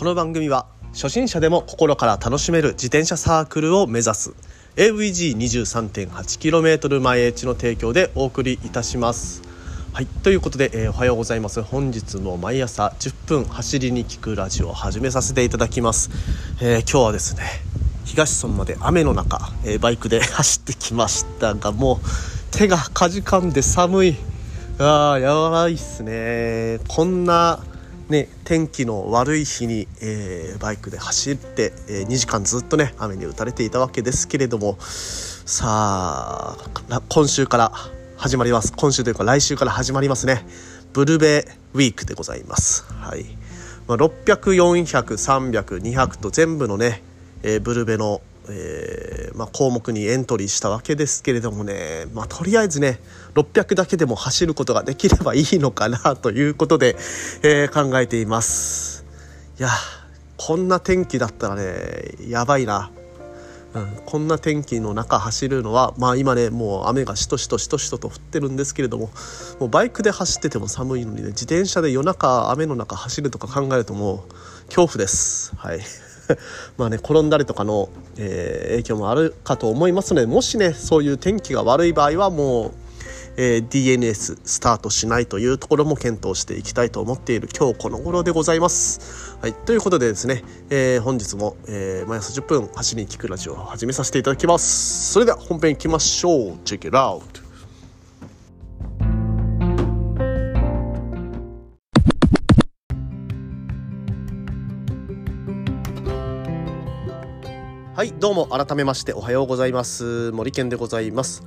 この番組は初心者でも心から楽しめる自転車サークルを目指す AVG23.8km 前エッジの提供でお送りいたします。はいということで、えーおはようございます。本日も毎朝10分走りに聞くラジオを始めさせていただきます、えー今日はですね東村まで雨の中、えーバイクで走ってきましたがもう手がかじかんで寒い。あーやばいっすね。こんなね天気の悪い日に、えーバイクで走って、えー2時間ずっとね雨に打たれていたわけですけれどもさあ今週から始まります。今週というか来週から始まりますね。ブルベウィークでございます。はい、まあ、600400300200と全部のね、えーブルベの、えーまあ、項目にエントリーしたわけですけれどもね、まあ、とりあえずね600だけでも走ることができればいいのかなということで、えー考えています。いやこんな天気だったらねやばいな。うん、こんな天気の中走るのはまあ今ねもう雨がしとしとしとしとと降ってるんですけれどももうバイクで走ってても寒いのにね自転車で夜中雨の中走るとか考えるともう恐怖です。はい。まあね転んだりとかの、えー影響もあるかと思いますのでもしねそういう天気が悪い場合はもうえー DNS スタートしないというところも検討していきたいと思っている今日この頃でございます。はい、ということでですね、えー本日も、え毎朝10分走りに聞くラジオを始めさせていただきます。それでは本編いきましょう。Check it out! はいどうも改めましておはようございます。森健でございます。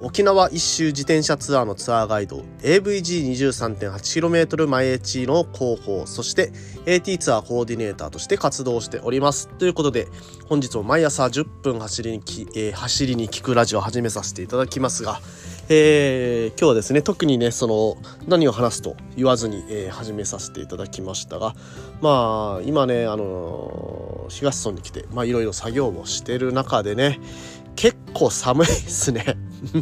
沖縄一周自転車ツアーのツアーガイド AVG23.8km 前エチの広報そして AT ツアーコーディネーターとして活動しております。ということで本日も毎朝10分走りにき、えー走りに聞くラジオを始めさせていただきますが、えー今日はですね特にねその何を話すと言わずに、えー始めさせていただきましたがまあ今ねあのー東村に来てまあいろいろ作業をしてる中でね結構寒いですね。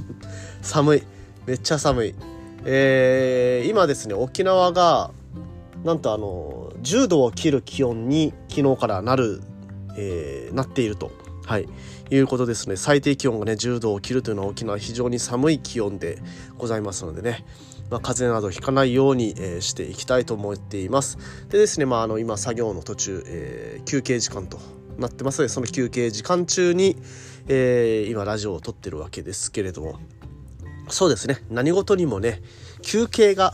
寒い。めっちゃ寒い。えー今ですね沖縄がなんとあの10度を切る気温に昨日からなる、えーなっていると。はい。いうことですね。最低気温がね10度を切るというのは沖縄非常に寒い気温でございますのでね。まあ、風邪などひかないように、えーしていきたいと思っています。でですね、まあ、あの今作業の途中、えー休憩時間となってます。のでその休憩時間中に、えー今ラジオを撮ってるわけですけれども。そうですね。何事にもね休憩が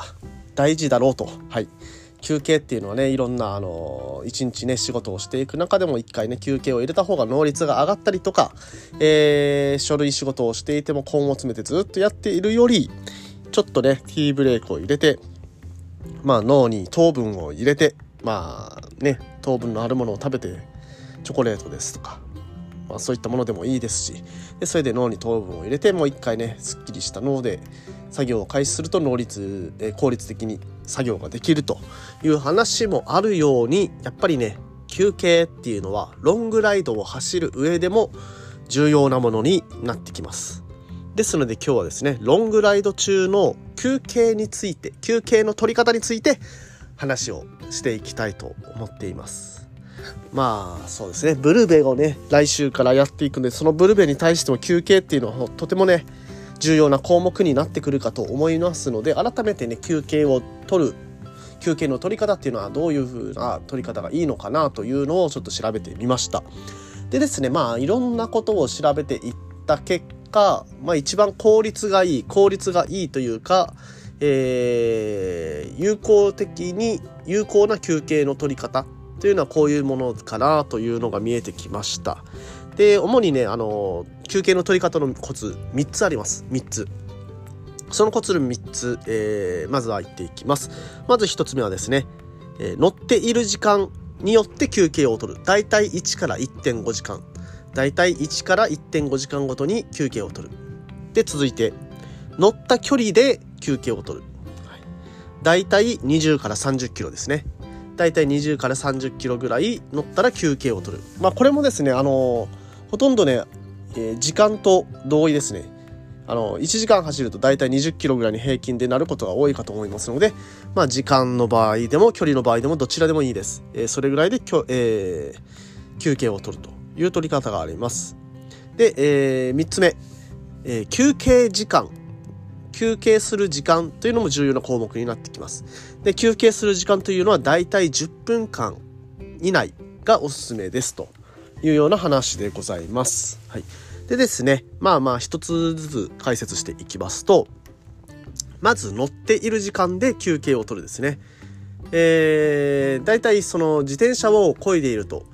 大事だろうと。はい。休憩っていうのはねいろんなあの一日ね仕事をしていく中でも一回ね休憩を入れた方が能率が上がったりとか、えー書類仕事をしていても根を詰めてずっとやっているよりちょっとねティーブレークを入れてまあ脳に糖分を入れてまあね糖分のあるものを食べてチョコレートですとか、まあ、そういったものでもいいですしでそれで脳に糖分を入れてもう一回ねすっきりした脳で作業を開始すると能率、えー効率的に作業ができるという話もあるようにやっぱりね休憩っていうのはロングライドを走る上でも重要なものになってきます。ですので今日はですねロングライド中の休憩について休憩の取り方について話をしていきたいと思っていますまあそうですねブルベをね来週からやっていくんでそのブルベに対しても休憩っていうのはとてもね重要な項目になってくるかと思いますので改めてね休憩を取る休憩の取り方っていうのはどういう風な取り方がいいのかなというのをちょっと調べてみました。でですねまあいろんなことを調べていった結果、まあ、一番効率がいい効率がいいというか、えー有効的に有効な休憩の取り方というのはこういうものかなというのが見えてきました。で主にねあの休憩の取り方のコツ3つあります。3つ。そのコツの3つ、えーまずは言っていきます。まず1つ目はですね、えー乗っている時間によって休憩を取る。だいたい1から1.5時間。だいたい1から1.5時間ごとに休憩を取る。で続いて乗った距離で休憩を取る、はい、だいたい20から30キロですね。だいたい20から30キロぐらい乗ったら休憩を取る。まあこれもですねあのほとんどね、えー時間と同意ですねあの1時間走ると大体20キロぐらいに平均でなることが多いかと思いますので、まあ、時間の場合でも距離の場合でもどちらでもいいです。えー、それぐらいできょ、えー、休憩を取るという取り方があります。で、えー、3つ目、え、休憩時間休憩する時間というのも重要な項目になってきます。で休憩する時間というのは大体10分間以内がおすすめですというような話でございます。はい、でですねまあまあ一つずつ解説していきますとまず乗っている時間で休憩を取るですね。えー、大体その自転車を漕いでいると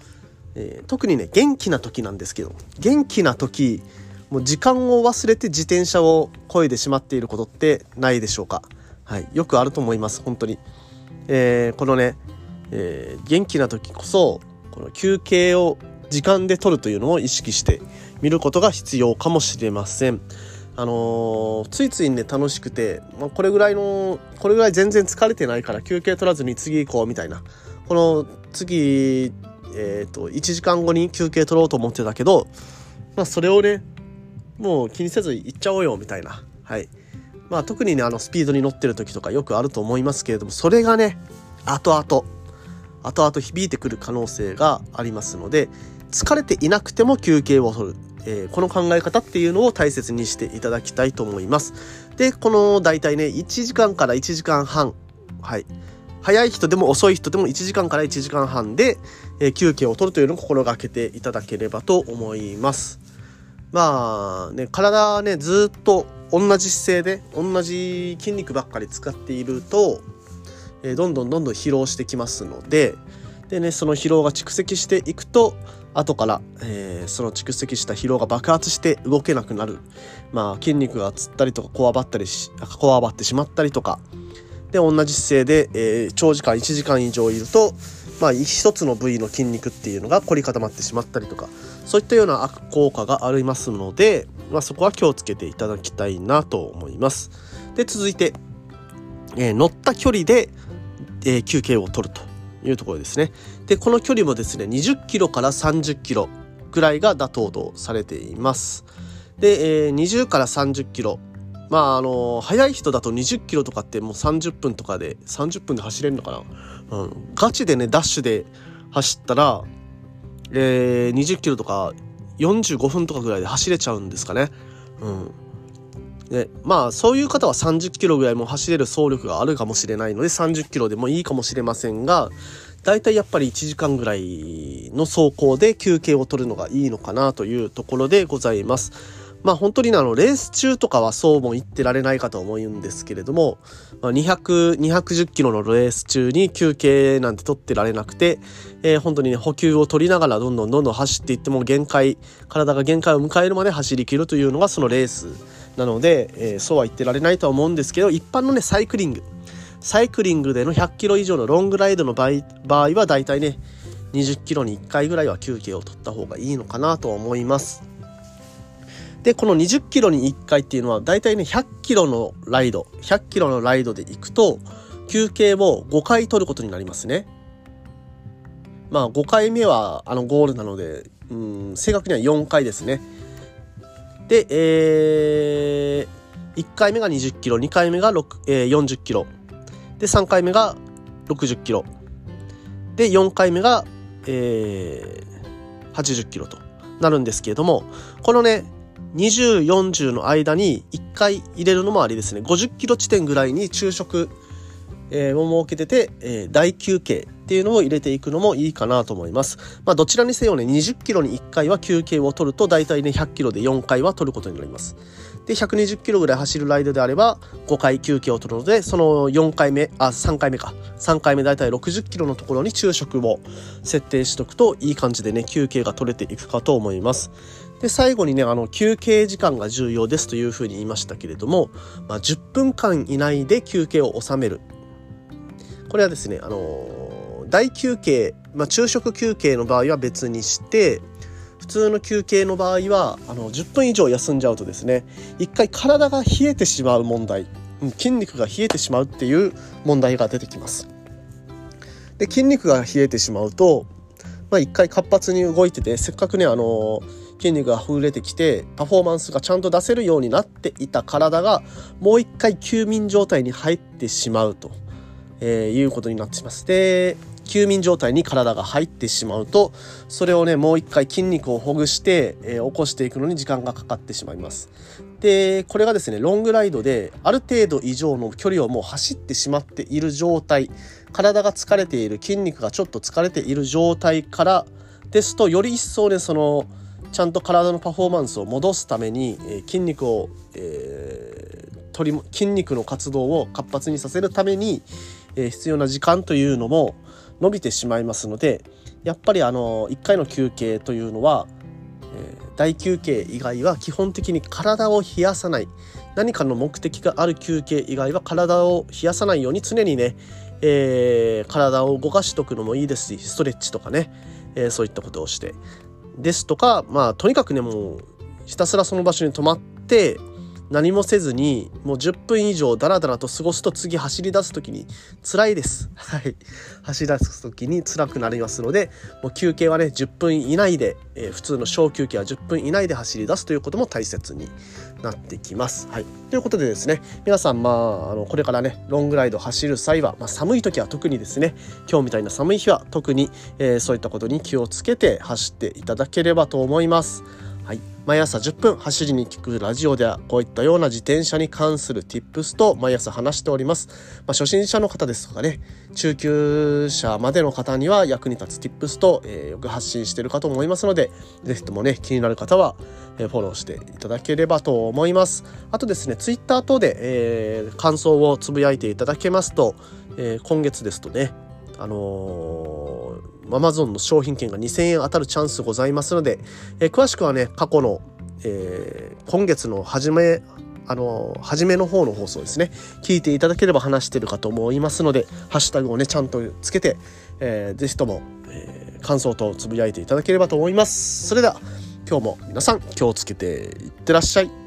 えー、特にね元気な時なんですけど元気な時もう時間を忘れて自転車を漕いでしまっていることってないでしょうか、はい、よくあると思います本当に、えー、このね、えー、元気な時こそこの休憩を時間で取るというのを意識して見ることが必要かもしれません。あのー、ついついね楽しくて、まあ、これぐらいのこれぐらい全然疲れてないから休憩取らずに次行こうみたいな。この次えーと、1時間後に休憩取ろうと思ってたけど、まあ、それをねもう気にせず行っちゃおうよみたいな、はい。まあ、特にねあのスピードに乗ってる時とかよくあると思いますけれどもそれがね後々後々響いてくる可能性がありますので疲れていなくても休憩を取る、えー、この考え方っていうのを大切にしていただきたいと思います。でこの大体ね1時間から1時間半はい早い人でも遅い人でも1時間から1時間半で、えー、休憩を取るというのを心がけていただければと思います。まあね、体ね、ずっと同じ姿勢で同じ筋肉ばっかり使っていると、えー、どんどんどんどん疲労してきますので、でね、その疲労が蓄積していくと、後から、えー、その蓄積した疲労が爆発して動けなくなる。まあ、筋肉がつったりとか、こわばったりし、こわばってしまったりとか、で同じ姿勢で、えー、長時間1時間以上いると、まあ、一つの部位の筋肉っていうのが凝り固まってしまったりとかそういったような悪効果がありますので、まあ、そこは気をつけていただきたいなと思います。で続いて、えー、乗った距離で、え、休憩を取るというところですね。でこの距離もですね20キロから30キロぐらいが妥当とされています。で、えー、20から30キロまああの速い人だと20キロとかってもう30分とかで30分で走れるのかな、うん、ガチでねダッシュで走ったら、えー、20キロとか45分とかぐらいで走れちゃうんですかね。うんでまあそういう方は30キロぐらいも走れる走力があるかもしれないので30キロでもいいかもしれませんがだいたいやっぱり1時間ぐらいの走行で休憩を取るのがいいのかなというところでございます。まあ本当にあのレース中とかはそうも言ってられないかと思うんですけれども、ま、200、210キロのレース中に休憩なんて取ってられなくて、えー、本当にね、補給を取りながらどんどんどんどん走っていっても限界、体が限界を迎えるまで走り切るというのがそのレースなので、えー、そうは言ってられないとは思うんですけど、一般のね、サイクリング、サイクリングでの100キロ以上のロングライドの場合場合は大体ね、20キロに1回ぐらいは休憩を取った方がいいのかなと思います。で、この20キロに1回っていうのは、だいたいね、100キロのライド、100キロのライドで行くと、休憩を5回取ることになりますね。まあ、5回目は、あの、ゴールなので、うん、正確には4回ですね。で、えー、1回目が20キロ、2回目が、えー、40キロ。で、3回目が60キロ。で、4回目が、えー、80キロとなるんですけれども、このね、20、40の間に1回入れるのもありですね。50キロ地点ぐらいに昼食、えー、を設けてて、えー、大休憩っていうのを入れていくのもいいかなと思います。まあどちらにせよね、20キロに1回は休憩を取ると、大体ね、100キロで4回は取ることになります。で、120キロぐらい走るライドであれば、5回休憩を取るので、その4回目、あ、3回目か。3回目大体60キロのところに昼食を設定しとくと、いい感じでね、休憩が取れていくかと思います。で最後にねあの休憩時間が重要ですというふうに言いましたけれども、まあ、10分間以内で休憩を収めるこれはですねあの大休憩、まあ、昼食休憩の場合は別にして普通の休憩の場合はあの10分以上休んじゃうとですね一回体が冷えてしまう問題筋肉が冷えてしまうっていう問題が出てきます。で筋肉が冷えてしまうとまあ、一回活発に動いててせっかくねあの筋肉が溢れてきてパフォーマンスがちゃんと出せるようになっていた体がもう一回休眠状態に入ってしまうと、えー、いうことになってします。で休眠状態に体が入ってしまうとそれをねもう一回筋肉をほぐして、えー、起こしていくのに時間がかかってしまいます。でこれがですねロングライドである程度以上の距離をもう走ってしまっている状態体が疲れている筋肉がちょっと疲れている状態からですとより一層ねそのちゃんと体のパフォーマンスを戻すために、えー、筋肉を、えー、取り筋肉の活動を活発にさせるために、え、必要な時間というのも伸びてしまいますのでやっぱりあの1回の休憩というのは、えー、大休憩以外は基本的に体を冷やさない。何かの目的がある休憩以外は体を冷やさないように常にね、えー、体を動かしとくのもいいですしストレッチとかね、えー、そういったことをして。ですとかまあとにかくねもうひたすらその場所に泊まって何もせずにもう10分以上ダラダラと過ごすと次走り出す時に辛いです。はい。走り出す時に辛くなりますので、もう休憩はね、10分以内で、えー、普通の小休憩は10分以内で走り出すということも大切になってきます。はい。ということでですね、皆さん、まあ、あの、これからね、ロングライド走る際は、まあ、寒い時は特にですね、今日みたいな寒い日は特に、えー、そういったことに気をつけて走っていただければと思います。はい、毎朝10分走りに聞くラジオではこういったような自転車に関する tips と毎朝話しております。まあ、初心者の方ですとかね、中級者までの方には役に立つ tips と、えー、よく発信してるかと思いますので、ぜひともね、気になる方は、え、フォローしていただければと思います。あとですね、Twitter 等で、えー、感想をつぶやいていただけますと、え今月ですとね、あのアマゾンの商品券が2000円当たるチャンスございますので、えー、詳しくはね、過去の、えー、今月の初め、あの、初めの方の放送ですね、聞いていただければ話してるかと思いますので、ハッシュタグをね、ちゃんとつけて、えー、ぜひとも、えー、感想とつぶやいていただければと思います。それでは、今日も皆さん気をつけていってらっしゃい。